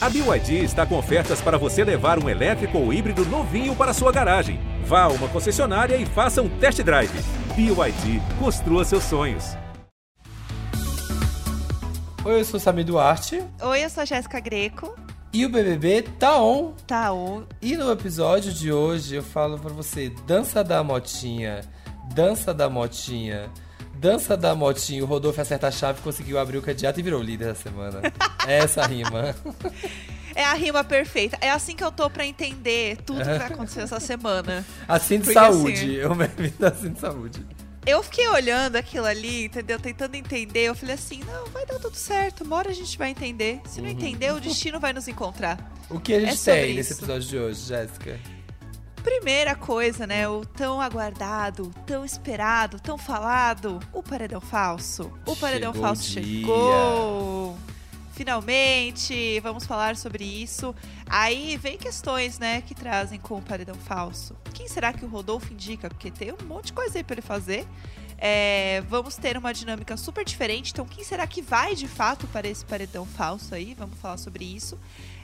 A BYD está com ofertas para você levar um elétrico ou híbrido novinho para sua garagem. Vá a uma concessionária e faça um test drive. BYD, construa seus sonhos. Oi, eu sou Samir Duarte. Oi, eu sou a Jéssica Greco. E o BBB tá on. Tá on. E no episódio de hoje eu falo pra você: dança da motinha, dança da motinha. Dança da motinha, o Rodolfo acerta a chave, conseguiu abrir o cadeado e virou líder da semana. É essa rima. É a rima perfeita. É assim que eu tô pra entender tudo que vai acontecer essa semana. Assim de Porque, saúde. assim, Eu me assim de saúde. Eu fiquei olhando aquilo ali, entendeu? Tentando entender. Eu falei assim: não, vai dar tudo certo. Uma hora a gente vai entender. Se não entender, o destino vai nos encontrar. O que a gente É tem nesse isso. episódio de hoje, Jéssica? Primeira coisa, né? O tão aguardado, tão esperado, tão falado. O paredão falso. O paredão Chegou falso chegou. Finalmente, vamos falar sobre isso. Aí vem questões, né, que trazem com o paredão falso. Quem será que o Rodolfo indica? Porque tem um monte de coisa aí pra ele fazer. É, vamos ter uma dinâmica super diferente. Então, quem será que vai de fato para esse paredão falso aí? Vamos falar sobre isso.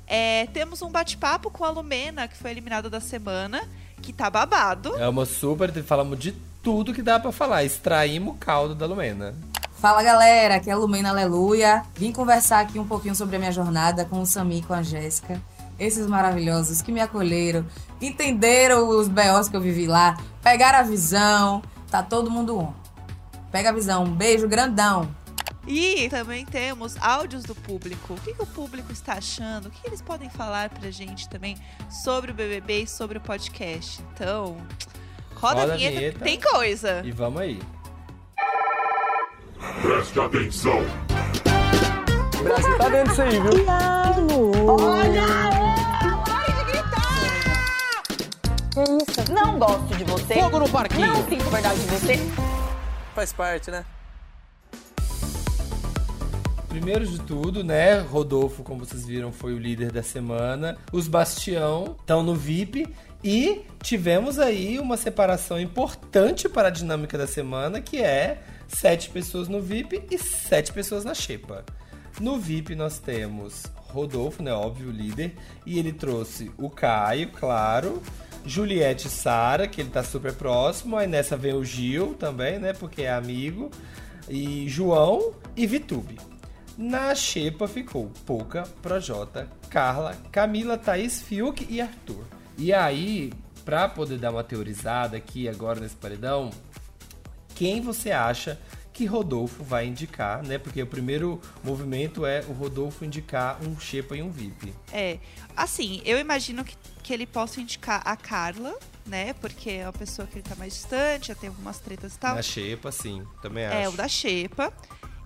É, temos um bate-papo com a Lumena, que foi eliminada da semana, que tá babado. É uma super. Falamos de tudo que dá pra falar. Extraímos o caldo da Lumena. Fala galera, aqui é a Lumena Aleluia. Vim conversar aqui um pouquinho sobre a minha jornada com o Sami e com a Jéssica. Esses maravilhosos que me acolheram, entenderam os B.O.s que eu vivi lá, pegaram a visão. Tá todo mundo on. Pega a visão. Um beijo grandão. E também temos áudios do público. O que, que o público está achando? O que eles podem falar pra gente também sobre o BBB e sobre o podcast? Então, roda, Roda a a vinheta, vinheta. que tem coisa. E vamos aí. Preste atenção. O Brasil tá dentro disso aí, viu? Não gosto de você. Fogo no parquinho. Não sinto verdade de você. Faz parte, né? Primeiro de tudo, né? Rodolfo, como vocês viram, foi o líder da semana. Os Bastião estão no VIP. E tivemos aí uma separação importante para a dinâmica da semana, que é sete pessoas no VIP e sete pessoas na Xepa. No VIP nós temos Rodolfo, né? Óbvio, líder. E ele trouxe o Caio, claro. Juliette e Sara, que ele tá super próximo. Aí nessa vem o Gil também, né? Porque é amigo. E João e Vitube. Na xepa ficou Pouca, Projota, Carla, Camila, Thaís, Fiuk e Arthur. E aí, pra poder dar uma teorizada aqui agora nesse paredão, quem você acha que Rodolfo vai indicar, né? Porque o primeiro movimento é o Rodolfo indicar um xepa e um VIP. É, assim, eu imagino que, que ele possa indicar a Carla, né? Porque é uma pessoa que ele tá mais distante, já tem algumas tretas e tal. Na xepa, sim, também acho. É, o da Xepa.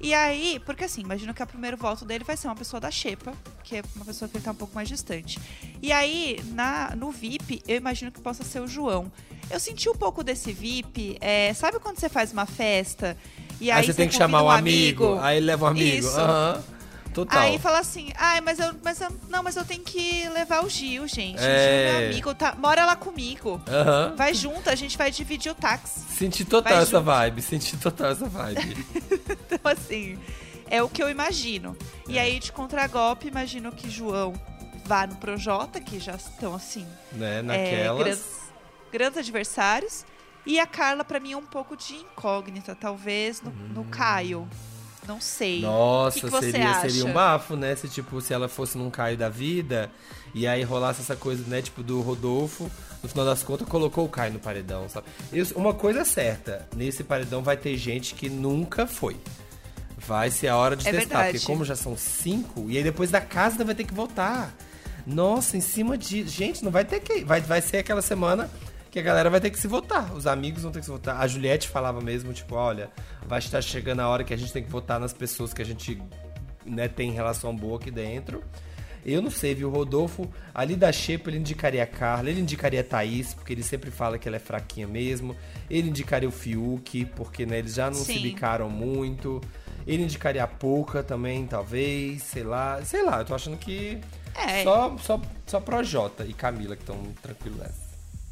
E aí, porque assim, imagino que o primeiro voto dele vai ser uma pessoa da Xepa, que é uma pessoa que ele tá um pouco mais distante. E aí, na, no VIP, eu imagino que possa ser o João. Eu senti um pouco desse VIP, é, sabe quando você faz uma festa e aí, Aí você tem que chamar um um amigo, aí ele leva um amigo. Isso. Aham. Total. Aí fala assim, ai, mas eu, mas eu. Não, mas eu tenho que levar o Gil, gente. O Gil É. é meu amigo, tá, mora lá comigo. Aham. Vai junto, a gente vai dividir o táxi. Senti total Vai essa junto. vibe, senti total essa vibe. Então, assim, é o que eu imagino. E aí, de contragolpe, imagino que João vá no Projota, que já estão, assim, né? é, Naquelas. grandes, grandes adversários. E a Carla, pra mim, é um pouco de incógnita, talvez no, no Caio. Não sei. Nossa, que que seria, seria um bafo, né? Se, tipo, se ela fosse num Caio da vida e aí rolasse essa coisa, né? Tipo, do Rodolfo, no final das contas, colocou o Caio no paredão, sabe? Isso- uma coisa é certa, nesse paredão vai ter gente que nunca foi. Vai ser a hora de É testar, verdade. porque como já são cinco, e aí depois da casa vai ter que voltar. Nossa, em cima de. Gente, não vai ter que. Vai, vai ser aquela semana que a galera vai ter que se votar. Os amigos vão ter que se votar. A Juliette falava mesmo, tipo, olha, vai estar chegando a hora que a gente tem que votar nas pessoas que a gente né, tem relação boa aqui dentro. Eu não sei, viu? O Rodolfo, ali da Xepa, ele indicaria a Carla, ele indicaria a Thaís, porque ele sempre fala que ela é fraquinha mesmo. Ele indicaria o Fiuk, porque né, eles já não se Sim. bicaram muito. Ele indicaria a Pouca também, talvez, sei lá. Sei lá, eu tô achando que É. só, só, só Projota e Camila que estão tranquilos nessa.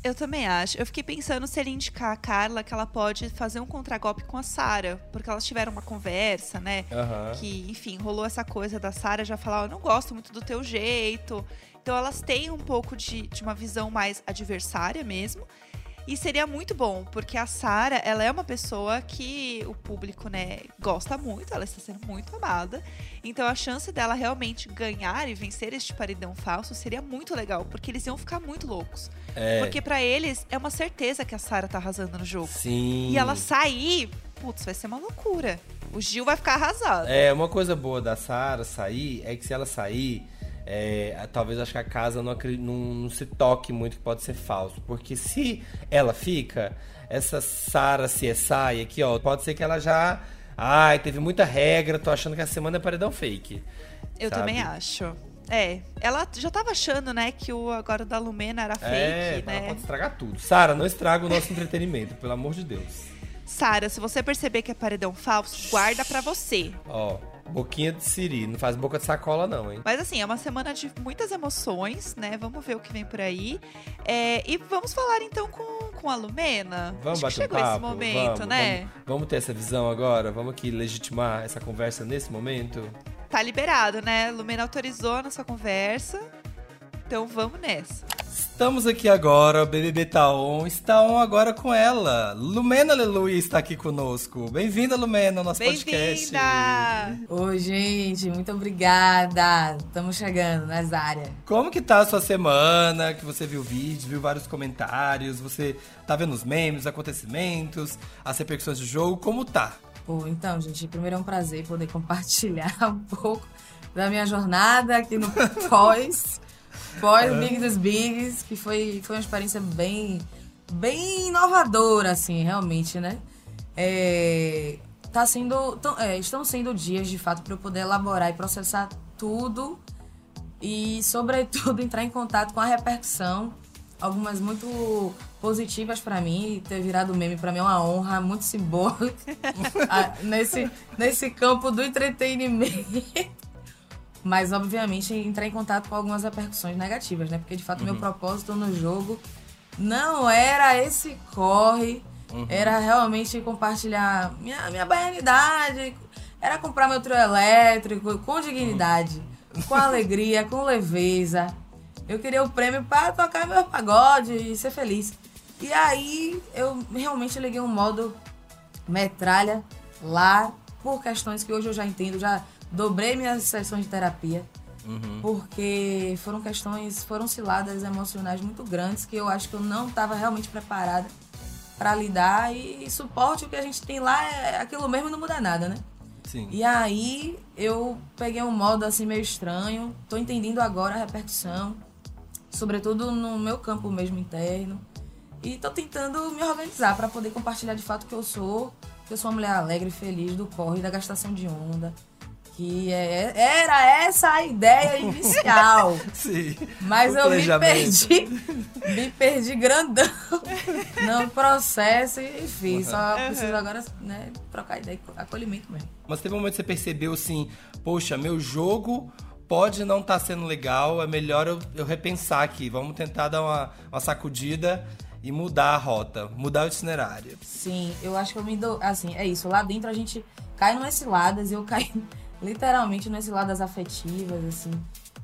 Eu também acho. Eu fiquei pensando se ele indicar a Carla que ela pode fazer um contragolpe com a Sara, porque elas tiveram uma conversa, né? Aham. Que, enfim, rolou essa coisa da Sara já falar, eu não gosto muito do teu jeito. Então elas têm um pouco de, de uma visão mais adversária mesmo. E seria muito bom, porque a Sara, ela é uma pessoa que o público, né, gosta muito, ela está sendo muito amada. Então a chance dela realmente ganhar e vencer este paredão falso seria muito legal, porque eles iam ficar muito loucos. É. Porque pra eles é uma certeza que a Sara tá arrasando no jogo. Sim. E ela sair, putz, vai ser uma loucura. O Gil vai ficar arrasado. É, uma coisa boa da Sara sair é que se ela sair, é, talvez acho que a casa não, não, não se toque muito que pode ser falso. Porque se ela fica, essa Sara CSI aqui, ó, pode ser que ela já. Ai, teve muita regra, tô achando que a semana é paredão fake. Eu sabe? também acho. É, ela já tava achando, né, que o agora da Lumena era É, fake, ela né? pode estragar tudo. Sara, não estraga o nosso entretenimento, pelo amor de Deus. Sara, se você perceber que é paredão falso, guarda pra você. Ó, boquinha de siri, não faz boca de sacola não, hein? Mas assim, é uma semana de muitas emoções, né? Vamos ver o que vem por aí. É, e vamos falar então com, com a Lumena. Vamos Acho que bater um chegou papo? esse momento, vamos, né? Vamos, vamos ter essa visão agora? Vamos aqui legitimar essa conversa nesse momento? Tá liberado, né? Lumena autorizou a nossa conversa. Então vamos nessa. Estamos aqui agora, o BBB tá on, está on agora com ela. Lumena Aleluia está aqui conosco. Bem-vinda, Lumena, ao nosso podcast. Bem-vinda! Oi, gente, muito obrigada. Estamos chegando nas áreas. Como que tá a sua semana? Que você viu vídeos, viu vários comentários, você tá vendo os memes, os acontecimentos, as repercussões do jogo, como tá? Pô, então, gente, primeiro é um prazer poder compartilhar um pouco da minha jornada aqui no pós, pós Big dos Bigs, que foi, foi uma experiência bem, bem inovadora, assim, realmente, né? É, tá sendo, tão- é, estão sendo dias, de fato, para eu poder elaborar e processar tudo e, sobretudo, entrar em contato com a repercussão. Algumas muito positivas pra mim, ter virado meme pra mim é uma honra muito simbólica ah, nesse, nesse campo do entretenimento. Mas, obviamente, entrar em contato com algumas repercussões negativas, né? Porque, de fato, meu propósito no jogo não era esse corre, era realmente compartilhar minha, minha baianidade, era comprar meu trio elétrico com dignidade, com alegria, com leveza. Eu queria o prêmio para tocar meu pagode e ser feliz. E aí eu realmente liguei um modo metralha lá por questões que hoje eu já entendo, já dobrei minhas sessões de terapia. Porque foram questões, foram ciladas emocionais muito grandes que eu acho que eu não estava realmente preparada para lidar e suporte o que a gente tem lá é aquilo mesmo e não muda nada, né? Sim. E aí eu peguei um modo assim meio estranho, tô entendendo agora a repercussão, sobretudo no meu campo mesmo interno. E tô tentando me organizar para poder compartilhar de fato que eu sou, que eu sou uma mulher alegre, feliz do corre, da gastação de onda, que é, era essa a ideia inicial. Sim. Mas eu me perdi, me perdi grandão no processo e fiz. Só preciso agora né, trocar ideia, acolhimento mesmo. Mas teve um momento que você percebeu assim, poxa, meu jogo pode não estar sendo legal, é melhor eu, eu repensar aqui. Vamos tentar dar uma, uma sacudida e mudar a rota, mudar o itinerário. Sim, eu acho que eu me dou. Assim, é isso. Lá dentro a gente cai numas ciladas, eu caí literalmente numas ciladas afetivas, assim.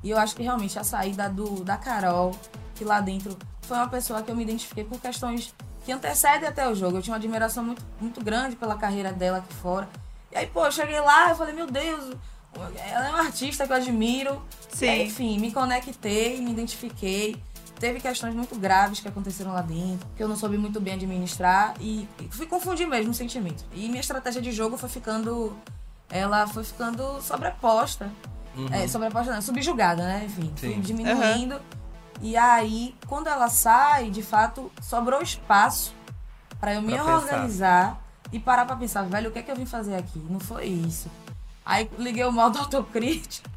E eu acho que realmente a saída do, da Carol, que lá dentro foi uma pessoa que eu me identifiquei por questões que antecedem até o jogo. Eu tinha uma admiração muito, muito grande pela carreira dela aqui fora. E aí, pô, eu cheguei lá e falei, meu Deus, ela é uma artista que eu admiro. Sim. Aí, enfim, me conectei, me identifiquei. Teve questões muito graves que aconteceram lá dentro, que eu não soube muito bem administrar e e fui confundir mesmo o sentimento. E minha estratégia de jogo foi ficando. Ela foi ficando sobreposta. É, sobreposta não, subjugada, né? Enfim, Sim. diminuindo. E aí, quando ela sai, de fato, sobrou espaço pra eu me Pra pensar. organizar e parar pra pensar, velho, o que é que eu vim fazer aqui? Não foi isso. Aí liguei o modo autocrítico.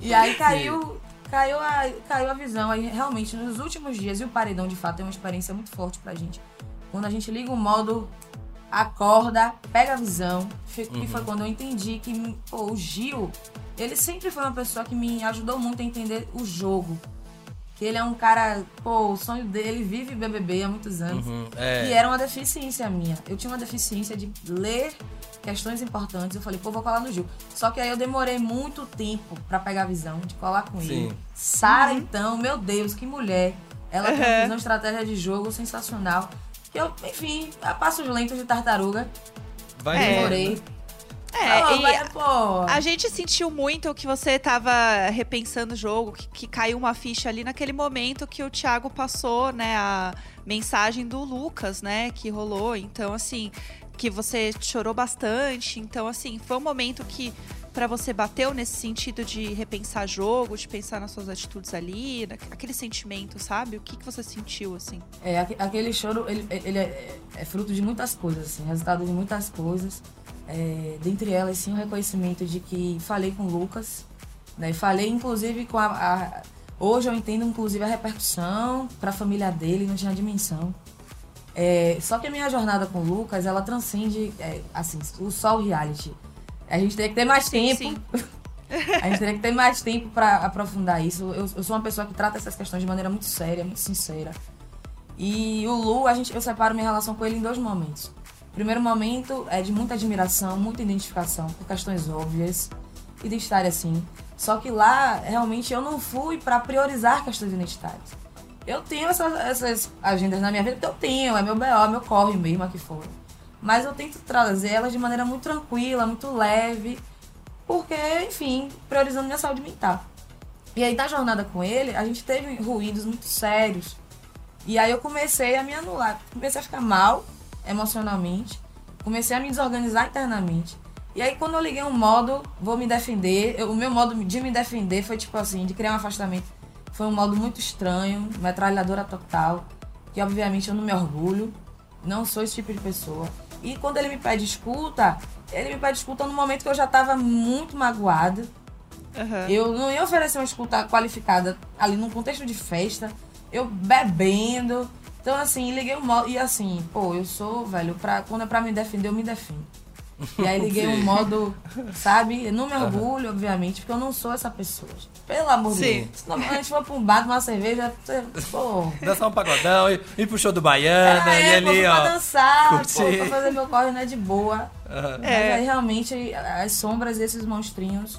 e aí caiu, caiu, a, caiu a visão. Aí realmente, nos últimos dias, e o paredão de fato é uma experiência muito forte pra gente. Quando a gente liga o modo, acorda, pega a visão. Foi- E foi quando eu entendi que pô, o Gil, ele sempre foi uma pessoa que me ajudou muito a entender o jogo. que ele é um cara, pô, o sonho dele, ele vive BBB há muitos anos. Uhum, é. E era uma deficiência minha. Eu tinha uma deficiência de ler questões importantes. Eu falei, pô, vou colar no Gil. Só que aí eu demorei muito tempo pra pegar a visão de colar com Sim. ele. Sara, então, meu Deus, que mulher. Ela tem Uhum. uma estratégia de jogo sensacional. Que eu, enfim, a passos lentos de tartaruga. Vai É. Demorei. É, e vai, pô. a gente sentiu muito que você tava repensando o jogo, que, que caiu uma ficha ali naquele momento que o Thiago passou, né, a mensagem do Lucas, né, que rolou. Então, assim, que você chorou bastante. Então, assim, foi um momento que pra você bateu nesse sentido de repensar jogo, de pensar nas suas atitudes ali, aquele sentimento, sabe? O que, que você sentiu, assim? É, aque- aquele choro, ele, ele é, é fruto de muitas coisas, assim, resultado de muitas coisas. É, dentre elas, sim, o reconhecimento de que falei com o Lucas, né? Falei, inclusive, com a, a- Hoje eu entendo, inclusive, a repercussão para a família dele, não tinha dimensão. É, só que a minha jornada com o Lucas, ela transcende, é, assim, o sol reality. A gente teria que ter mais tempo. sim. A gente teria que ter mais tempo para aprofundar isso. Eu, eu sou uma pessoa que trata essas questões de maneira muito séria, muito sincera. E o Lu, a gente, eu separo minha relação com ele em dois momentos. O primeiro momento é de muita admiração, muita identificação, por questões óbvias, identitárias sim. Só que lá, realmente, eu não fui para priorizar questões identitárias. Eu tenho essas, essas agendas na minha vida, porque eu tenho, é meu BO, é meu corre mesmo aqui fora. Mas eu tento trazer elas de maneira muito tranquila, muito leve, porque, enfim, priorizando minha saúde mental. E aí, na jornada com ele, a gente teve ruídos muito sérios. E aí eu comecei a me anular, comecei a ficar mal emocionalmente, comecei a me desorganizar internamente. E aí quando eu liguei um modo, vou me defender, eu- o meu modo de me defender foi tipo assim, de criar um afastamento. Foi um modo muito estranho, metralhadora total, que obviamente eu não me orgulho, não sou esse tipo de pessoa. E quando ele me pede escuta, ele me pede escuta no momento que eu já tava muito magoada. Aham. Eu não ia oferecer uma escuta qualificada ali num contexto de festa, eu bebendo. Então, assim, liguei o modo. E assim, pô, eu sou, velho, pra, quando é pra me defender, eu me defendo. E aí liguei um modo, sabe? Eu não me orgulho, obviamente, porque eu não sou essa pessoa. Pelo amor de Sim. Deus. Se não, a gente for pra um bar, uma cerveja, você- pô. Dançar um pagodão, ir, ir pro show do Baiana, Ah, e é, ali, pô, ó. pra dançar, pô, curtir. pra fazer meu corre, né, de boa. Mas É. aí realmente as sombras desses monstrinhos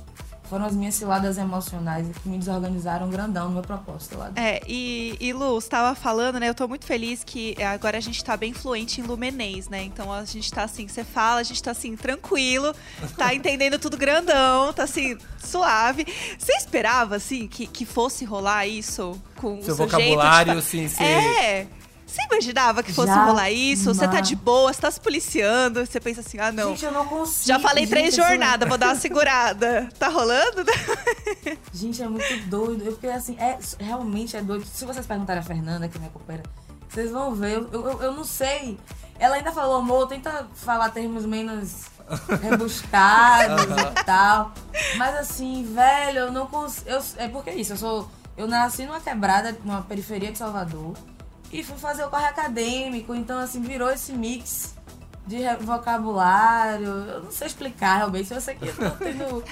foram as minhas ciladas emocionais que me desorganizaram grandão no meu propósito lá. É, e, e Lu, você tava falando, né? Eu tô muito feliz que agora a gente tá bem fluente em lumenês, né? Então a gente tá assim, você fala, a gente tá assim, tranquilo, tá entendendo tudo grandão, tá assim, suave. Você esperava, assim, que, que fosse rolar isso com Seu o seu vocabulário, jeito? de assim, ser- É! Você imaginava que fosse Jamais. rolar isso? Você tá de boa, você tá se policiando, você pensa assim, ah, não. Gente, eu não consigo. Já falei gente, três sou- jornadas, vou dar uma segurada. Tá rolando? Gente, é muito doido. Eu fiquei assim, é, realmente é doido. Se vocês perguntarem a Fernanda, que é minha companheira, vocês vão ver. Eu, eu, eu não sei. Ela ainda falou, amor, tenta falar termos menos rebuscados e tal. Mas assim, velho, eu não consigo. Eu, é porque é isso, eu sou. Eu nasci numa quebrada, numa periferia de Salvador. E fui fazer o corre acadêmico. Então, assim, virou esse mix de vocabulário. Eu não sei explicar realmente. Eu sei que eu tô tendo.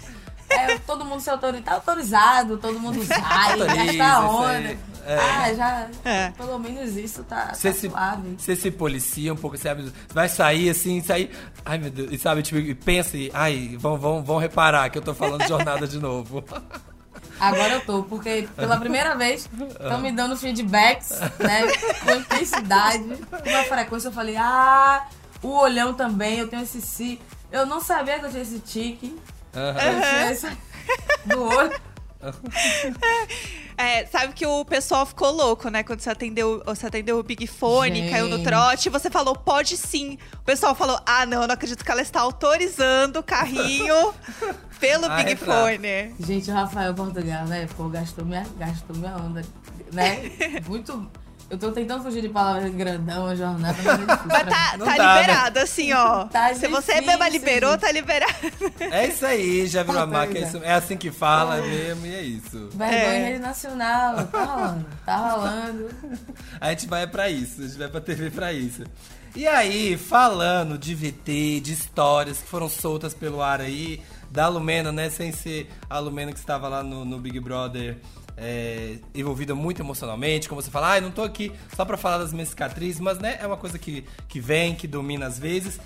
é, todo mundo se autoriza, tá autorizado, todo mundo sai, gasta onda. aí. É. Ah, já. É. Pelo menos isso tá, Você tá se, suave. você se policia um pouco, sabe? Vai sair assim, sair. Ai, meu Deus. E sabe, tipo, e pensa e. Ai, vão, vão, vão reparar que eu tô falando de jornada de novo. Agora eu tô, porque pela primeira vez estão me dando feedbacks, né? Com intensidade, com uma frequência. Eu falei, ah, o olhão também, eu tenho esse si. Eu não sabia que eu tinha esse tique. Aham. Eu tinha esse do olho. É, sabe que o pessoal ficou louco, né? Quando você atendeu, você atendeu o Big Fone, Gente. caiu no trote, você falou, pode sim. O pessoal falou, ah, não, eu não acredito que ela está autorizando o carrinho pelo Big entrar. Fone. Gente, o Rafael Portugal, né? Pô, gastou minha, gastou minha onda, né? Muito. Eu tô tentando fugir de palavras grandão, jornada, mas é difícil. Mas tá, tá dá, né? liberado, assim, ó. Tá Se você difícil, mesma liberou, gente. tá liberado. É isso aí, já virou a marca. É, é. isso- é assim que fala mesmo, e é isso. Vergonha É. rede nacional, tá rolando, tá rolando. A gente vai pra isso, a gente vai pra TV pra isso. E aí, falando de VT, de histórias que foram soltas pelo ar aí, da Lumena, né? Sem ser a Lumena que estava lá no, no Big Brother é, envolvida muito emocionalmente, como você fala, ah, eu não tô aqui só pra falar das minhas cicatrizes, mas né, é uma coisa que, que vem, que domina às vezes.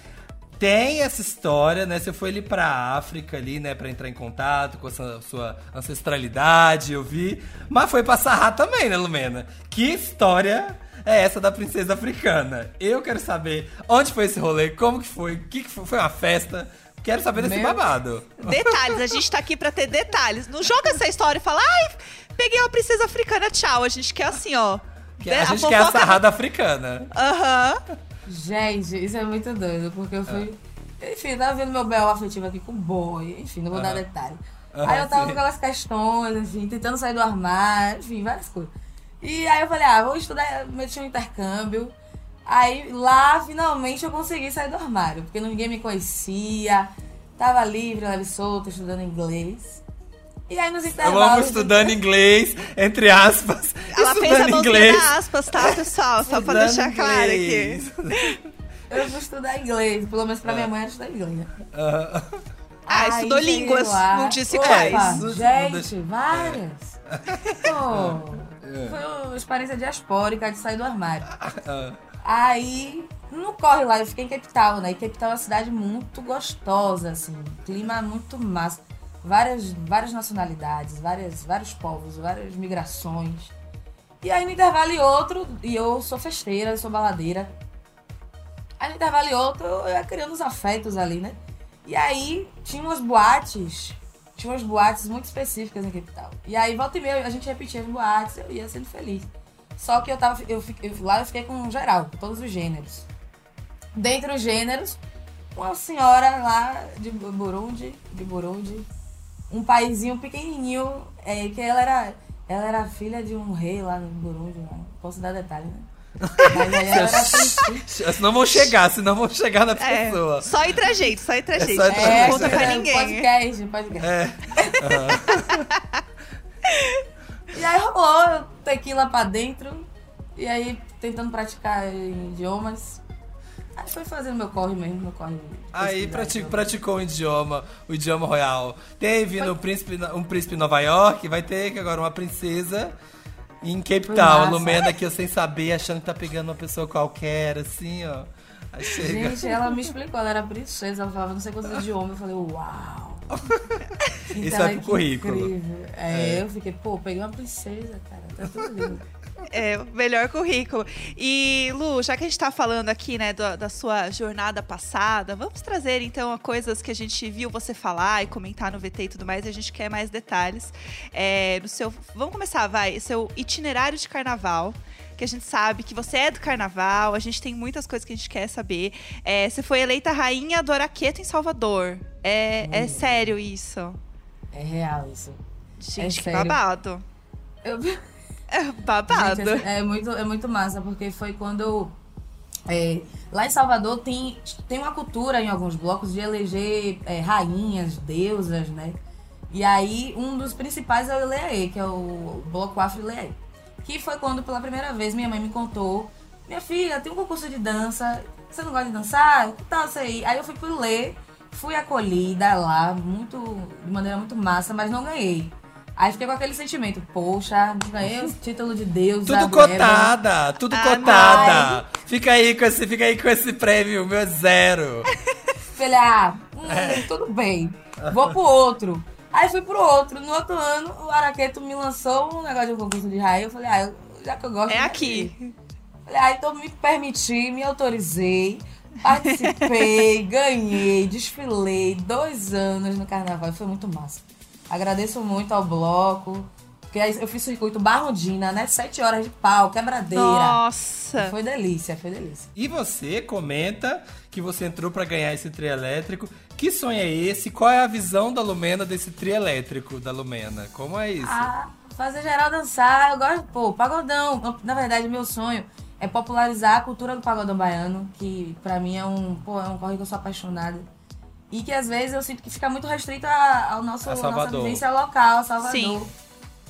Tem essa história, né? Você foi ali pra África ali, né? Pra entrar em contato com a sua, ancestralidade, eu vi. Mas foi pra Sarrar também, né, Lumena? Que história é essa da princesa africana? Eu quero saber onde foi esse rolê, como que foi, que, que foi, foi uma festa. Quero saber desse Meu- babado. Detalhes, a gente tá aqui pra ter detalhes. Não joga essa história e fala, ai, peguei uma princesa africana, tchau. A gente quer assim, ó. Que a gente quer a sarrada africana. Aham. Gente, isso é muito doido, porque eu fui. Enfim, tava vendo meu bel afetivo aqui com o boy, enfim, não vou dar Aham. detalhe. Aham, aí eu tava sim. com aquelas questões, enfim, tentando sair do armário, enfim, várias coisas. E aí eu falei, ah, vou estudar, meti um intercâmbio. Aí lá, finalmente, eu consegui sair do armário, porque ninguém me conhecia, tava livre, leve e solta, estudando inglês. E aí nos Eu intervalos... amo estudando inglês, entre aspas. Ela fez a mãozinha inglês. na aspas, tá, pessoal? Só pra deixar claro aqui. Eu fui estudar inglês, pelo menos pra minha mãe era estudar inglês, né? Ah, Ah, Aí estudou línguas, lá. não disse Opa, quais. Gente, várias. Pô, foi uma experiência diaspórica de sair do armário. ah. Aí, no corre lá, eu fiquei em Cape Town, né? E Cape Town é uma cidade muito gostosa, assim. Clima muito massa. Várias, várias nacionalidades, várias, vários povos, várias migrações. E aí, no intervalo e outro, e eu sou festeira, eu sou baladeira. Aí, no intervalo e outro, eu ia criando os afetos ali, né? E aí, tinha umas boates, tinha umas boates muito específicas em Cape Town. E aí, volta e meia, a gente repetia as boates, eu ia sendo feliz. Só que eu tava. Eu, fiquei- eu- lá eu fiquei com geral, com todos os gêneros. Dentre os gêneros, uma senhora lá de Burundi, de Burundi, um paizinho pequenininho, é, que ela era, ela era filha de um rei lá no Burundi, lá. posso dar detalhe, né? Princesa. Senão vão chegar, senão vão chegar na É, pessoa. só entre a gente, só entre a É gente. só entre a não gente. conta pra é, ninguém. Podcast, podcast. É. E aí rolou tequila pra dentro. E aí tentando praticar idiomas. Aí foi fazendo meu corre mesmo, meu corre. Aí prati- idioma. praticou o idioma, o idioma royal. Teve no príncipe, um príncipe em Nova York, vai ter agora uma princesa em Cape Foi Town. Massa. Lumena aqui eu sem saber, achando que tá pegando uma pessoa qualquer, assim, ó. Gente, ela me explicou, ela era princesa, ela falava não sei quantos idiomas. Eu falei, uau! Isso Então, é pro currículo. incrível. É, eu fiquei, pô, peguei uma princesa, cara, tá tudo lindo. É, o melhor currículo. E, Lu, já que a gente tá falando aqui, né, da, da sua jornada passada, vamos trazer, então, coisas que a gente viu você falar e comentar no VT e tudo mais, e a gente quer mais detalhes. É, no seu, vamos começar, vai, seu itinerário de carnaval, que a gente sabe que você é do carnaval, a gente tem muitas coisas que a gente quer saber. É, você foi eleita rainha do Araqueto em Salvador. É, é sério isso? É real isso. Gente, que sério. babado. Eu, É babado. Gente, é, é muito, é muito massa, porque foi quando eu. é, lá em Salvador tem, tem uma cultura em alguns blocos de eleger é, rainhas, deusas, né? E aí, um dos principais é o Ileaê, que é o bloco Afro Ileaê. Que foi quando, pela primeira vez, minha mãe me contou: Minha filha, tem um concurso de dança, você não gosta de dançar? Que tal você ir? Aí eu fui pro Lê, fui acolhida lá, muito, de maneira muito massa, mas não ganhei. Aí fiquei com aquele sentimento, poxa, ganhei o título de Deus. Tudo cotada, tudo Ah, cotada. Fica aí com esse, fica aí com esse prêmio, meu é zero. Falei, ah, hum, É. tudo bem. Vou pro outro. Aí fui pro outro. No outro ano, o Araqueto me lançou um negócio de um concurso de raio. Eu falei, ah, eu- já que eu gosto. É aqui. Falei, ah, então me permiti, me autorizei, participei, ganhei, desfilei dois anos no carnaval. e Foi muito massa. Agradeço muito ao bloco. Porque aí eu fiz circuito Barrondina, né? Sete horas de pau, quebradeira. Nossa. Foi delícia, foi delícia. E você comenta que você entrou pra ganhar esse trio elétrico. Que sonho é esse? Qual é a visão da Lumena desse trio elétrico da Lumena? Como é isso? Ah, fazer geral dançar, eu gosto, pô, pagodão. Na verdade, meu sonho é popularizar a cultura do pagodão baiano, que pra mim é um, pô, é um corre que eu sou apaixonada. E que às vezes eu sinto que fica muito restrito a- ao nosso A à nossa Salvador. vivência local, Salvador. Sim.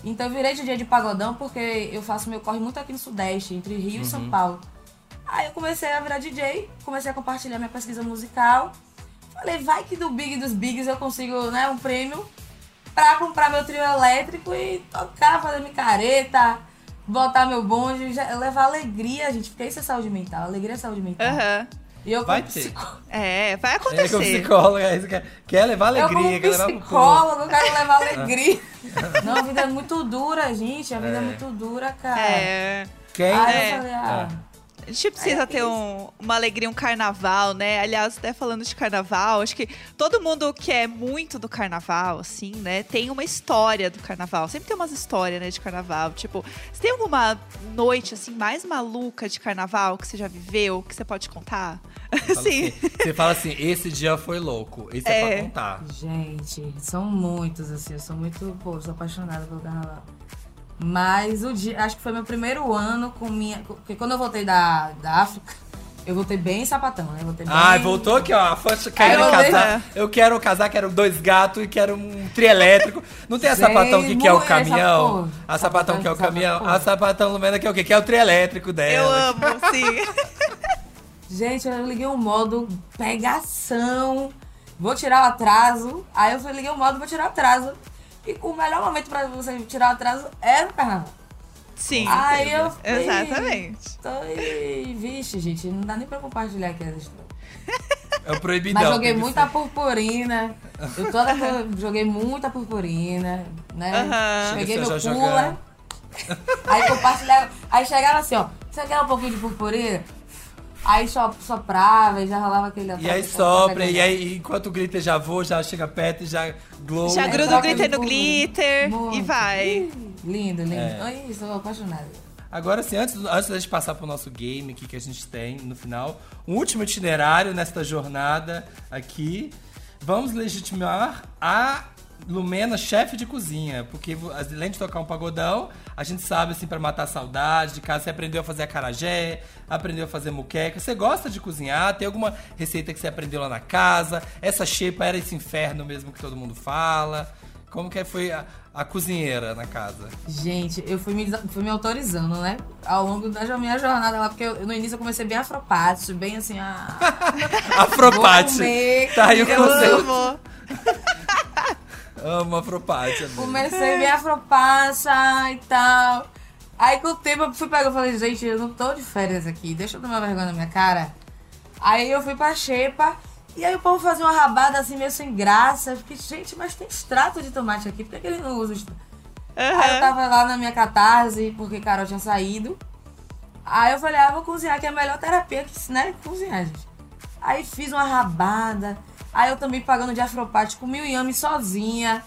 Então eu virei DJ de pagodão porque eu faço meu corre muito aqui no Sudeste, entre Rio e Uhum. São Paulo. Aí eu comecei a virar DJ, comecei a compartilhar minha pesquisa musical. Falei, vai que do Big dos Bigs eu consigo, né, um prêmio. pra comprar meu trio elétrico e tocar, fazer micareta, botar meu bonde, já- levar alegria, gente. Porque isso é saúde mental. Alegria é saúde mental. Aham. E eu Vai como ter. É, vai É acontecer. psicólogo é isso, quer, quer levar Eu como alegria, quer levar pro povo. psicólogo, eu quero levar alegria. Não, a vida é muito dura, gente. A vida é, É. muito dura, cara. É. Quem? Aí É. eu falei, ah, A gente precisa é ter um- uma alegria, um carnaval, né? Aliás, até falando de carnaval, acho que todo mundo que é muito do carnaval, assim, né, tem uma história do carnaval. Sempre tem umas histórias, né, de carnaval. Tipo, você tem alguma noite, assim, mais maluca de carnaval que você já viveu, que você pode contar? Sim. assim, Você fala assim, esse dia foi louco. Esse é, É. pra contar. Gente, são muitos, assim. Eu sou muito, pô, sou apaixonada pelo carnaval. Mas o dia, acho que foi meu primeiro ano com minha. Porque quando eu voltei da, da África, eu voltei bem sapatão, né? Eu voltei bem. Ai, voltou aqui, ó. A fã querendo eu casar. Eu quero casar, quero dois gatos e quero um trielétrico. Não tem a sapatão que quer o essa caminhão? A sapatão que é o caminhão. sapatão. A sapatão Lumena que é o quê? Que é o trielétrico Eu dela. amo, sim. Gente, eu liguei o modo pegação. Vou tirar o atraso. Aí eu liguei o modo, vou tirar o atraso. E o melhor momento pra você tirar o atraso é no carnaval. Sim. Aí eu fui- Exatamente. Tô e, vixe, gente, não dá nem pra compartilhar aqui as histórias. É o proibidão. Mas joguei que muita ser. purpurina. Eu toda joguei muita purpurina, né? Peguei Você meu já cooler. Aí compartilhava. Aí chegava assim, ó. Você quer um pouquinho de purpurina? Aí só soprava e já rolava aquele E aí sopra, e aí enquanto o glitter já voa, já chega perto e já glow. Já É, gruda o glitter no glitter e Muito. vai. Ih, Lindo, lindo. É. Ai, sou apaixonada. Agora sim, antes, antes da gente passar pro nosso game aqui que a gente tem no final, um último itinerário nesta jornada aqui. Vamos legitimar a Lumena, chefe de cozinha, porque além de tocar um pagodão, a gente sabe assim para matar a saudade de casa, você aprendeu a fazer acarajé, aprendeu a fazer muqueca. Você gosta de cozinhar? Tem alguma receita que você aprendeu lá na casa? Essa xepa era esse inferno mesmo que todo mundo fala? Como que foi a, a cozinheira na casa? Gente, eu fui me, fui me autorizando, né? Ao longo da minha jornada lá, porque eu- no início eu comecei bem afropático, bem assim, ah, Afropate. Tá aí o Eu conceito. amo. Amigo. comecei bem afropassa e tal. Aí com o tempo eu fui pegar, eu falei, gente, eu não tô de férias aqui, deixa eu tomar vergonha na minha cara. Aí eu fui pra xepa, e aí o povo fazia uma rabada assim, meio sem graça. Eu fiquei, gente, mas tem extrato de tomate aqui, por que, que ele não usa extrato? Aí eu tava lá na minha catarse, porque Carol tinha saído. Aí eu falei, ah, vou cozinhar, que é a melhor terapia que, né, cozinhar, gente. Aí fiz uma rabada. Aí eu também pagando de afropate, comi o inhame sozinha.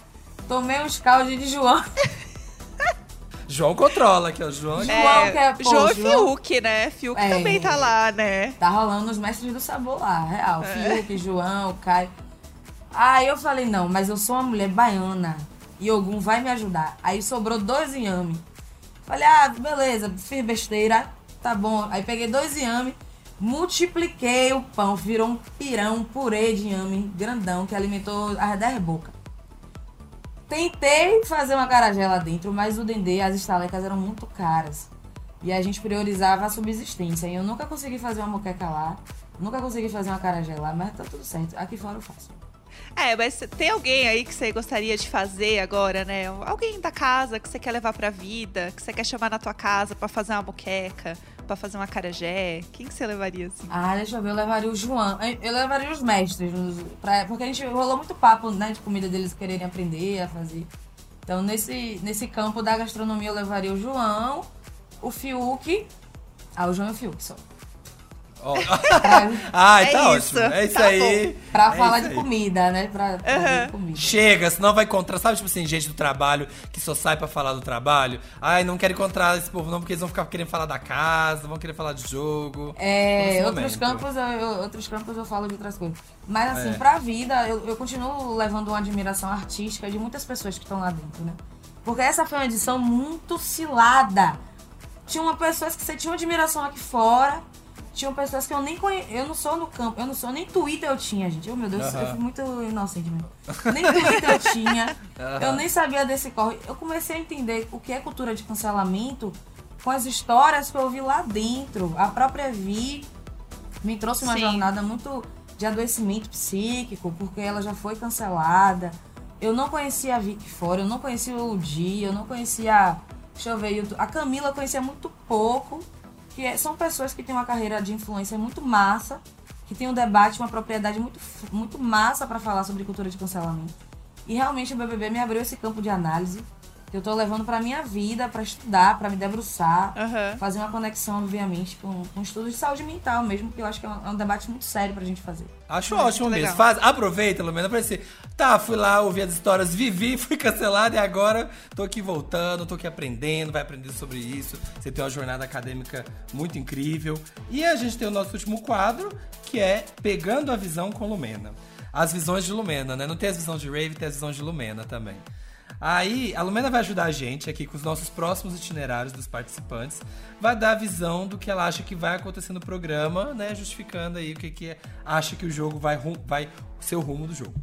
Tomei uns caldos de João. João controla aqui, ó. João. João, que é, pô, João e João- Fiuk, né? Fiuk É. também tá lá, né? Tá rolando os mestres do sabor lá, real. É. Fiuk, João, Caio. Aí eu falei, não, mas eu sou uma mulher baiana. E Ogum vai me ajudar. Aí sobrou dois inhame. Falei, ah, beleza, fiz besteira. Tá bom. Aí peguei dois inhame, multipliquei o pão, virou um pirão, um purê de inhame grandão que alimentou as 10 bocas. Tentei fazer uma carajé lá dentro, mas o dendê, as estalecas eram muito caras. E a gente priorizava a subsistência. E eu nunca consegui fazer uma moqueca lá. Nunca consegui fazer uma carajé lá, mas tá tudo certo. Aqui fora eu faço. É, mas tem alguém aí que você gostaria de fazer agora, né? Alguém da casa que você quer levar pra vida, que você quer chamar na tua casa pra fazer uma moqueca, pra fazer uma carajé. Quem que você levaria assim? Ah, deixa eu ver, eu levaria o João. Eu levaria os mestres, pra- porque a gente rolou muito papo, né, de comida deles quererem aprender a fazer. Então, nesse, nesse campo da gastronomia, eu levaria o João, o Fiuk. Ah, o João e o Fiuk só. Pra, Ai, É tá isso, ótimo. É isso tá aí. pra É falar de aí. comida, né? Pra fazer Aham. comida. Chega, senão vai encontrar. Sabe, tipo assim, gente do trabalho que só sai pra falar do trabalho? Ai, não quero encontrar esse povo, não, porque eles vão ficar querendo falar da casa, vão querer falar de jogo. É, outros momento. campos, eu, eu- outros campos eu falo de outras coisas. Mas assim, É. pra vida, eu, eu continuo levando uma admiração artística de muitas pessoas que estão lá dentro, né? Porque essa foi uma edição muito cilada. Tinha pessoas que você tinha uma admiração aqui fora. Tinham pessoas que eu nem conheço. Eu não sou no campo, eu não sou, nem Twitter eu tinha, gente. Oh, meu Deus, Aham. eu fui muito inocente mesmo. Nem Twitter eu tinha. Aham. Eu nem sabia desse corre. Eu comecei a entender o que é cultura de cancelamento com as histórias que eu vi lá dentro. A própria Vi me trouxe uma Sim. jornada muito de adoecimento psíquico, porque ela já foi cancelada. Eu não conhecia a Vicky fora, eu não conhecia o Di, eu não conhecia. Deixa eu ver, YouTube. a Camila eu conhecia muito pouco. Que é- são pessoas que têm uma carreira de influência muito massa, que tem um debate, uma propriedade muito, muito massa pra falar sobre cultura de cancelamento. E realmente o BBB me abriu esse campo de análise eu tô levando pra minha vida, pra estudar, pra me debruçar, Aham. fazer uma conexão, obviamente, com, com estudos de saúde mental mesmo, que eu acho que é um, é um debate muito sério pra gente fazer. Acho ótimo muito mesmo. legal. Faz, aproveita, Lumena, pra dizer, tá, fui lá, ouvi as histórias, vivi, fui cancelado e agora tô aqui voltando, tô aqui aprendendo, vai aprender sobre isso. Você tem uma jornada acadêmica muito incrível. E a gente tem o nosso último quadro, que é Pegando a Visão com Lumena. As visões de Lumena, né? Não tem as visões de Rave, tem as visões de Lumena também. Aí, a Lumena vai ajudar a gente aqui com os nossos próximos itinerários dos participantes. Vai dar a visão do que ela acha que vai acontecer no programa, né? Justificando aí o que, que é- acha que o jogo vai, vai ser o rumo do jogo.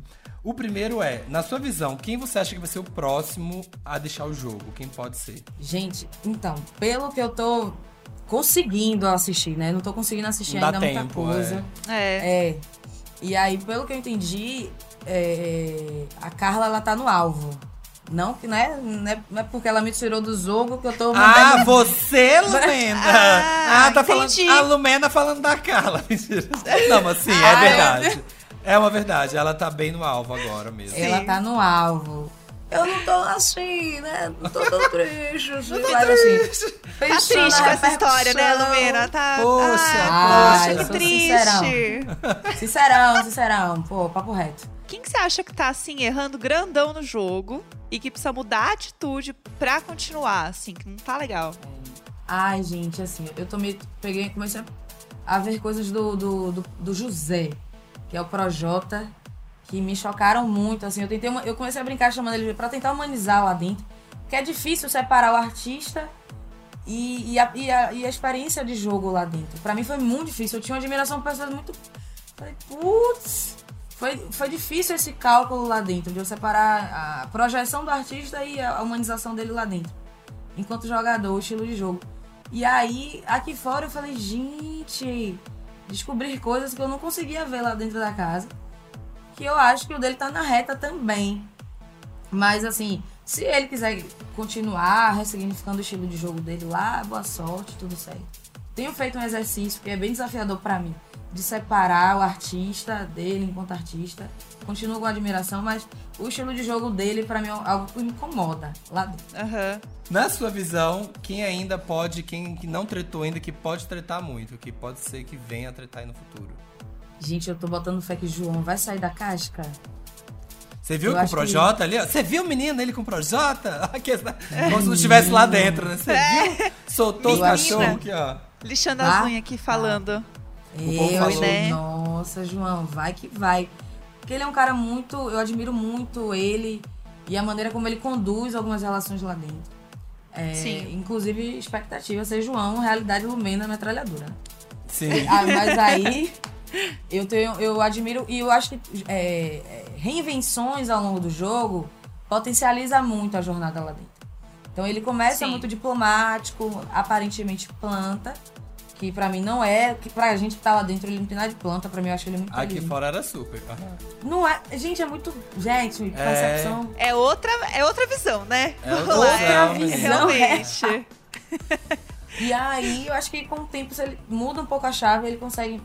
O primeiro é, na sua visão, quem você acha que vai ser o próximo a deixar o jogo? Quem pode ser? Gente, então, pelo que eu tô conseguindo assistir, né? Não tô conseguindo assistir Não dá ainda muita tempo, coisa. É. É. E aí, pelo que eu entendi, é, a Carla, ela tá no alvo. Não, que- né? Não é, não é porque ela me tirou do jogo que eu tô Ah, você, Lumena! Ah, Ah, tá falando. entendi. A Lumena falando da Carla. Mentira. Não, mas sim, é Ah, verdade. É uma verdade. Ela tá bem no alvo agora mesmo. Ela tá no alvo. Eu não tô assim, né? Não tô tão triste, assim. Claro, assim. Tá pensando triste na com essa história, né. Lumena? Tá. Poxa, ah, poxa, que triste. Sincerão, sincerão. Pô, papo reto. Quem que você acha que tá, assim, errando grandão no jogo e que precisa mudar a atitude pra continuar, assim, que não tá legal? Ai, gente, assim, eu tomei. Peguei, comecei a ver coisas do, do, do, do José, que é o Projota, que me chocaram muito. Assim, eu tentei. uma- Eu comecei a brincar chamando ele pra tentar humanizar lá dentro. Porque é difícil separar o artista e, e, a, e, a, e a experiência de jogo lá dentro. Pra mim foi muito difícil. Eu tinha uma admiração por pessoas muito. Falei, putz! Foi, foi difícil esse cálculo lá dentro, de eu separar a projeção do artista e a humanização dele lá dentro. Enquanto jogador, o estilo de jogo. E aí, aqui fora, eu falei, gente, descobrir coisas que eu não conseguia ver lá dentro da casa. Que eu acho que o dele tá na reta também. Mas assim, se ele quiser continuar ressignificando o estilo de jogo dele lá, boa sorte, tudo certo. Tenho feito um exercício que é bem desafiador pra mim, de separar o artista dele enquanto artista. Continuo com admiração, mas o estilo de jogo dele, pra mim, é algo que me incomoda lá dentro. Aham. Na sua visão, quem ainda pode, quem que não tretou ainda, que pode tretar muito, que pode ser que venha a tretar aí no futuro? Gente, eu tô botando fé que João vai sair da casca. Você viu Eu com o Projota ali? ó? Você viu o menino ele com o Projota? Como se não estivesse lá dentro, né? Você viu? Soltou acho- cachorros aqui, ó. Lixando Ah? as unhas aqui, falando. Eu, falou. né? nossa, João, vai que vai. Porque ele é um cara muito. Eu admiro muito ele e a maneira como ele conduz algumas relações lá dentro. É, Sim. Inclusive, expectativa ser João, realidade Lumena metralhadora. Sim. Ah, mas aí eu tenho, eu admiro e eu acho que é, é, reinvenções ao longo do jogo potencializa muito a jornada lá dentro. Então ele começa Sim. muito diplomático, aparentemente planta, que pra mim não é, que pra gente que tá lá dentro ele não tem nada de planta, pra mim eu acho ele muito Aqui lindo. fora era super. Aham. Não é, gente, é muito, gente, percepção. É outra, é outra visão, né? É outra Vamos lá. visão, É. Realmente. E aí eu acho que com o tempo se ele muda um pouco a chave, ele consegue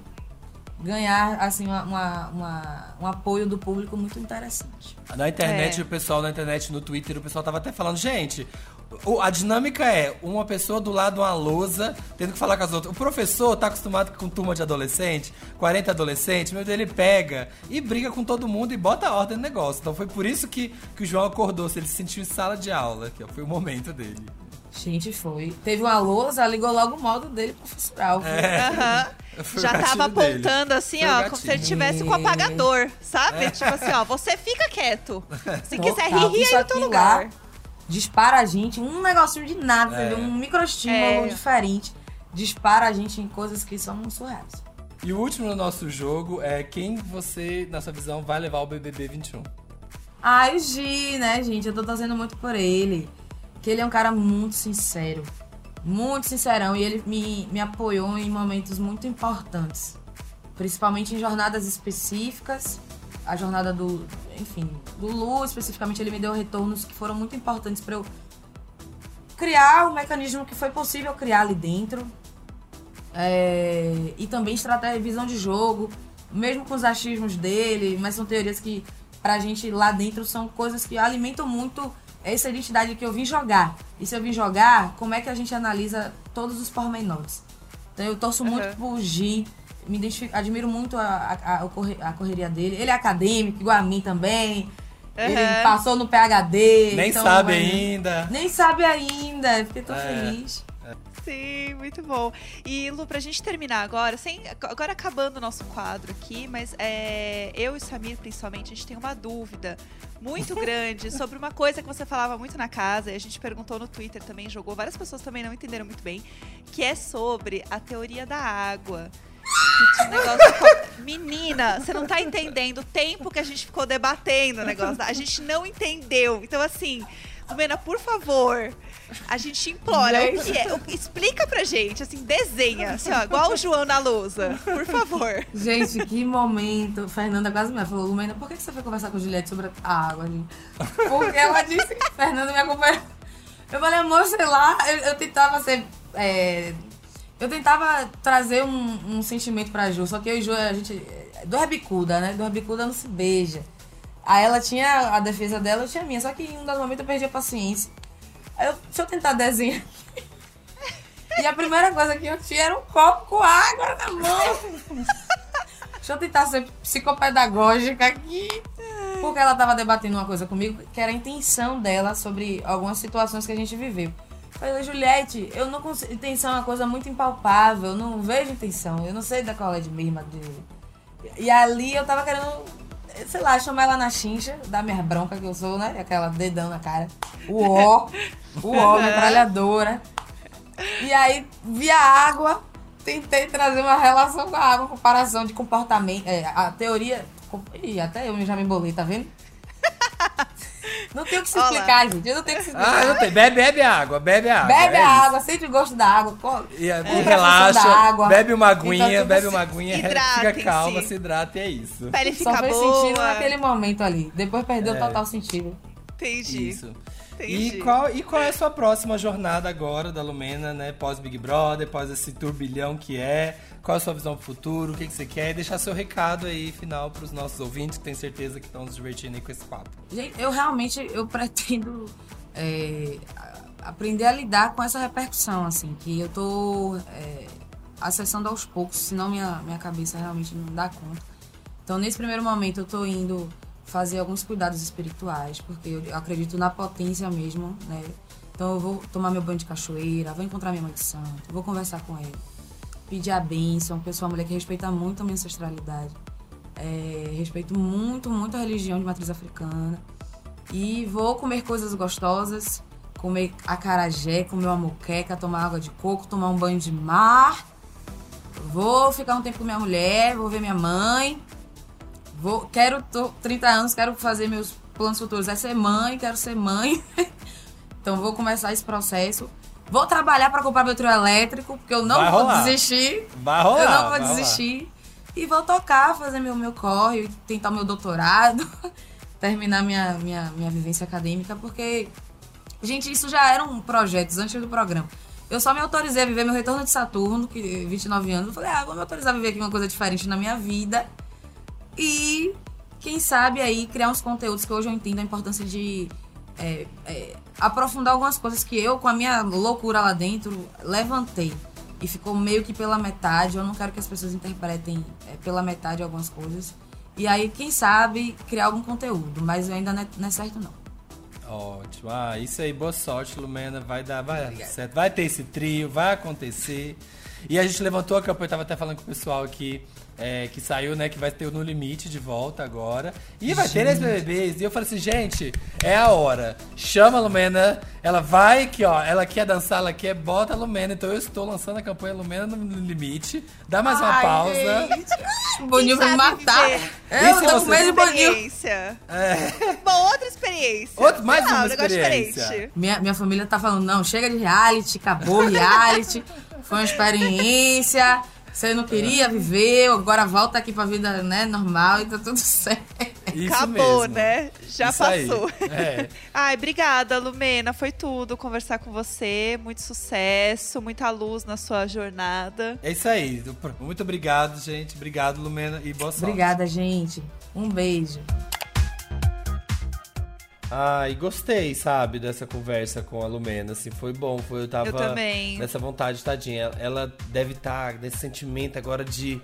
ganhar assim uma, uma- uma- um apoio do público muito interessante. Na internet, É. o pessoal na internet, no Twitter, o pessoal tava até falando, gente, a dinâmica é uma pessoa do lado de uma lousa, tendo que falar com as outras. O professor tá acostumado com turma de adolescente, 40 adolescentes, meu Deus, ele pega e briga com todo mundo e bota a ordem no negócio. Então foi por isso que, que o João acordou, se ele se sentiu em sala de aula, que foi o momento dele. Gente, foi. Teve uma lousa, ligou logo o modo dele professoral. Foi o Já tava dele. apontando assim, Foi ó, como se ele tivesse com o apagador, sabe? Tipo assim, ó, você fica quieto. Se quiser rir, Total. ri Isso aí no teu lugar. lá dispara a gente, um negocinho de nada, É. entendeu? Um microestímulo É. diferente. Dispara a gente em coisas que são surreais. E o último do nosso jogo é quem você, na sua visão, vai levar o BBB 21. Ah, o Gi, né, gente? Eu tô torcendo muito por ele. Que ele é um cara muito sincero. Muito sincerão. E ele me, me apoiou em momentos muito importantes. Principalmente em jornadas específicas. A jornada do. Enfim, do Lu especificamente, ele me deu retornos que foram muito importantes para eu criar o mecanismo que foi possível criar ali dentro. É, e também estratégia, visão de jogo, mesmo com os achismos dele, mas são teorias que pra gente lá dentro são coisas que alimentam muito essa identidade que eu vim jogar. E se eu vim jogar, como é que a gente analisa todos os pormenores? Então eu torço muito Uhum. pro Gi, me identifico, admiro muito a, a, a corre- a correria dele. Ele é acadêmico, igual a mim também. Ele Uhum. passou no PHD. Nem então, sabe é, ainda. Nem sabe ainda. Fiquei tão É. feliz. Sim, muito bom. E Lu, pra gente terminar agora, sem, agora acabando o nosso quadro aqui, mas é, eu e o Samir, principalmente, a gente tem uma dúvida muito grande sobre uma coisa que você falava muito na casa, e a gente perguntou no Twitter também, jogou, várias pessoas também não entenderam muito bem, que é sobre a teoria da água. Menina, você não tá entendendo o tempo que a gente ficou debatendo o negócio. A gente não entendeu. Então, assim, Lumena, por favor, a gente implora. O que é? O- Explica pra gente, assim, desenha, assim, ó, igual o João na lousa. Por favor. Gente, que momento. Fernanda quase me falou, Lumena, por que você foi conversar com a Juliette sobre a água, gente? Porque ela disse Fernanda me acompanhou. Eu falei, amor, sei lá, eu, eu tentava ser. é, eu tentava trazer um, um sentimento pra Ju, só que eu e Ju, a gente. Do bicuda, né? Do bicuda não se beija. Aí ela tinha a defesa dela, eu tinha a minha. Só que em um dado momento eu perdi a paciência. Aí eu, deixa eu tentar desenhar. E a primeira coisa que eu tinha era um copo com água na mão. Deixa eu tentar ser psicopedagógica aqui. Porque ela tava debatendo uma coisa comigo, que era a intenção dela sobre algumas situações que a gente viveu. Falei, Juliette, eu não consigo. Intenção é uma coisa muito impalpável, eu não vejo intenção. Eu não sei da qual é de mesma. De... E ali eu tava querendo, sei lá, chamar ela na chincha, dar minha bronca que eu sou, né? Aquela dedão na cara. O ó, o ó, metralhadora. E aí, via água, tentei trazer uma relação com a água, comparação de comportamento. É, a teoria. Ih, até eu já me embolei, tá vendo? Não tem o que se Olá. explicar, gente. Eu não tenho o que se Ah, explicar. não tem. Bebe, bebe água, bebe água. Bebe é a água, sente o gosto da água. E, e a relaxa, água. bebe uma Então, aguinha, tudo bebe se- uma aguinha, fica calma, se hidrata e é isso. Pele Só fica fez boa. sentido naquele momento ali. Depois perdeu É. total sentido. Entendi. Isso. Entendi. E qual, e qual é a sua próxima jornada agora da Lumena, né? Pós Big Brother, pós esse turbilhão que é? Qual é a sua visão pro futuro? O que, que você quer? E deixar seu recado aí final pros nossos ouvintes, que tenho certeza que estão se divertindo aí com esse papo. Gente, eu realmente eu pretendo é, aprender a lidar com essa repercussão, assim, que eu tô é, acessando aos poucos, senão minha, minha cabeça realmente não dá conta. Então, nesse primeiro momento, eu tô indo fazer alguns cuidados espirituais, porque eu acredito na potência mesmo, né? Então, eu vou tomar meu banho de cachoeira, vou encontrar minha mãe de santo, vou conversar com ela, pedir a bênção, porque eu sou uma mulher que respeita muito a minha ancestralidade. É, respeito muito, muito a religião de matriz africana. E vou comer coisas gostosas, comer acarajé, comer uma moqueca, tomar água de coco, tomar um banho de mar. Vou ficar um tempo com minha mulher, vou ver minha mãe. Vou, quero, tô 30 anos, quero fazer meus planos futuros. É ser mãe, quero ser mãe. então vou começar esse processo. Vou trabalhar para comprar meu trio elétrico, porque eu não Vai vou rolar. desistir. Vai rolar. Eu não vou vai rolar. desistir. E vou tocar, fazer meu, meu corre, tentar o meu doutorado, terminar minha, minha, minha vivência acadêmica, porque, gente, isso já eram projetos antes do programa. Eu só me autorizei a viver meu retorno de Saturno, que 29 anos. Eu falei, ah, vou me autorizar a viver aqui uma coisa diferente na minha vida. E, quem sabe, aí criar uns conteúdos que hoje eu entendo a importância de é, é, aprofundar algumas coisas que eu, com a minha loucura lá dentro, levantei. E ficou meio que pela metade. Eu não quero que as pessoas interpretem é, pela metade algumas coisas. E aí, quem sabe, criar algum conteúdo. Mas ainda não é, não é certo, não. Ótimo. Ah, isso aí, boa sorte, Lumena. Vai dar, vai dar certo. Vai ter esse trio, vai acontecer. E a gente levantou a campanha, eu tava até falando com o pessoal aqui, é, que saiu, né, que vai ter o No Limite de volta agora. E vai ter as BBBs. E eu falei assim, gente, é a hora. Chama a Lumena, ela vai aqui, ó. Ela quer dançar, ela quer, bota a Lumena. Então eu estou lançando a campanha Lumena no Limite. Dá mais uma Ai, pausa. gente. O Boninho vai me matar. viver? É, eu tô com medo de Boninho. experiência. Uma outra experiência. Outro- mais lá, uma um negócio experiência. diferente. Minha, minha família tá falando, não, chega de reality, acabou o reality, foi uma experiência, você não queria viver, agora volta aqui pra vida né, normal e tá tudo certo. Isso Acabou, mesmo. né? Já Isso aí. passou. É. Ai, obrigada, Lumena. Foi tudo conversar com você. Muito sucesso, muita luz na sua jornada. É isso aí. Muito obrigado, gente. Obrigado, Lumena, e boa sorte. Obrigada, gente. Um beijo. Ai, gostei, sabe, dessa conversa com a Lumena, assim, foi bom, foi, eu tava Eu também. nessa vontade, tadinha, ela, deve estar nesse sentimento agora de,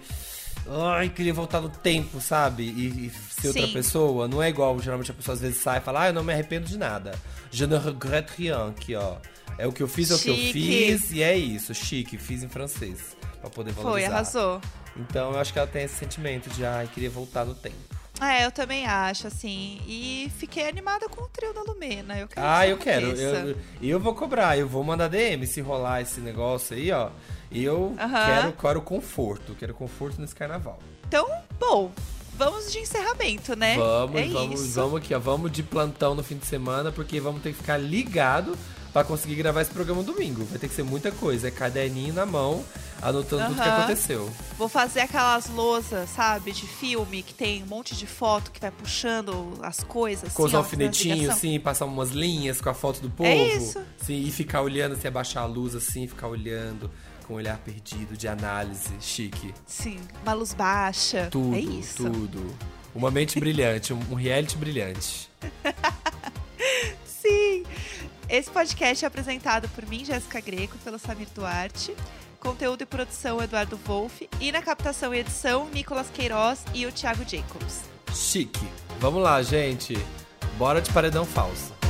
ai, queria voltar no tempo, sabe, e, e ser outra Sim. pessoa, não é igual, geralmente a pessoa às vezes sai e fala, ah, eu não me arrependo de nada, je ne regrette rien, aqui, ó, é o que eu fiz, é o que eu fiz, e é isso, chique, fiz em francês, pra poder valorizar. Foi, arrasou. Então eu acho que ela tem esse sentimento de, ai, queria voltar no tempo. É, eu também acho, assim. E fiquei animada com o trio da Lumena. Eu quero Ah, eu quero. aconteça. Eu, eu vou cobrar, eu vou mandar DM se rolar esse negócio aí, ó. E eu Aham. quero, quero conforto, quero conforto nesse carnaval. Então, bom, vamos de encerramento, né? Vamos, é vamos, isso. vamos aqui, ó. Vamos de plantão no fim de semana, porque vamos ter que ficar ligado pra conseguir gravar esse programa domingo. Vai ter que ser muita coisa. É caderninho na mão, anotando tudo que aconteceu. Vou fazer aquelas lousas, sabe, de filme, que tem um monte de foto que vai puxando as coisas. Com os assim, ó, alfinetinhos, assim, passar umas linhas com a foto do povo. É isso. Sim, e ficar olhando, assim, abaixar a luz, assim, ficar olhando com um olhar perdido, de análise, chique. Sim, uma luz baixa. Tudo, é isso. tudo. Uma mente brilhante, um, um reality brilhante. Sim! Esse podcast é apresentado por mim, Jéssica Greco, pelo Samir Duarte. Conteúdo e produção, Eduardo Wolff. E na captação e edição, Nicolas Queiroz e o Thiago Jacobs. Chique. Vamos lá, gente. Bora de paredão falso.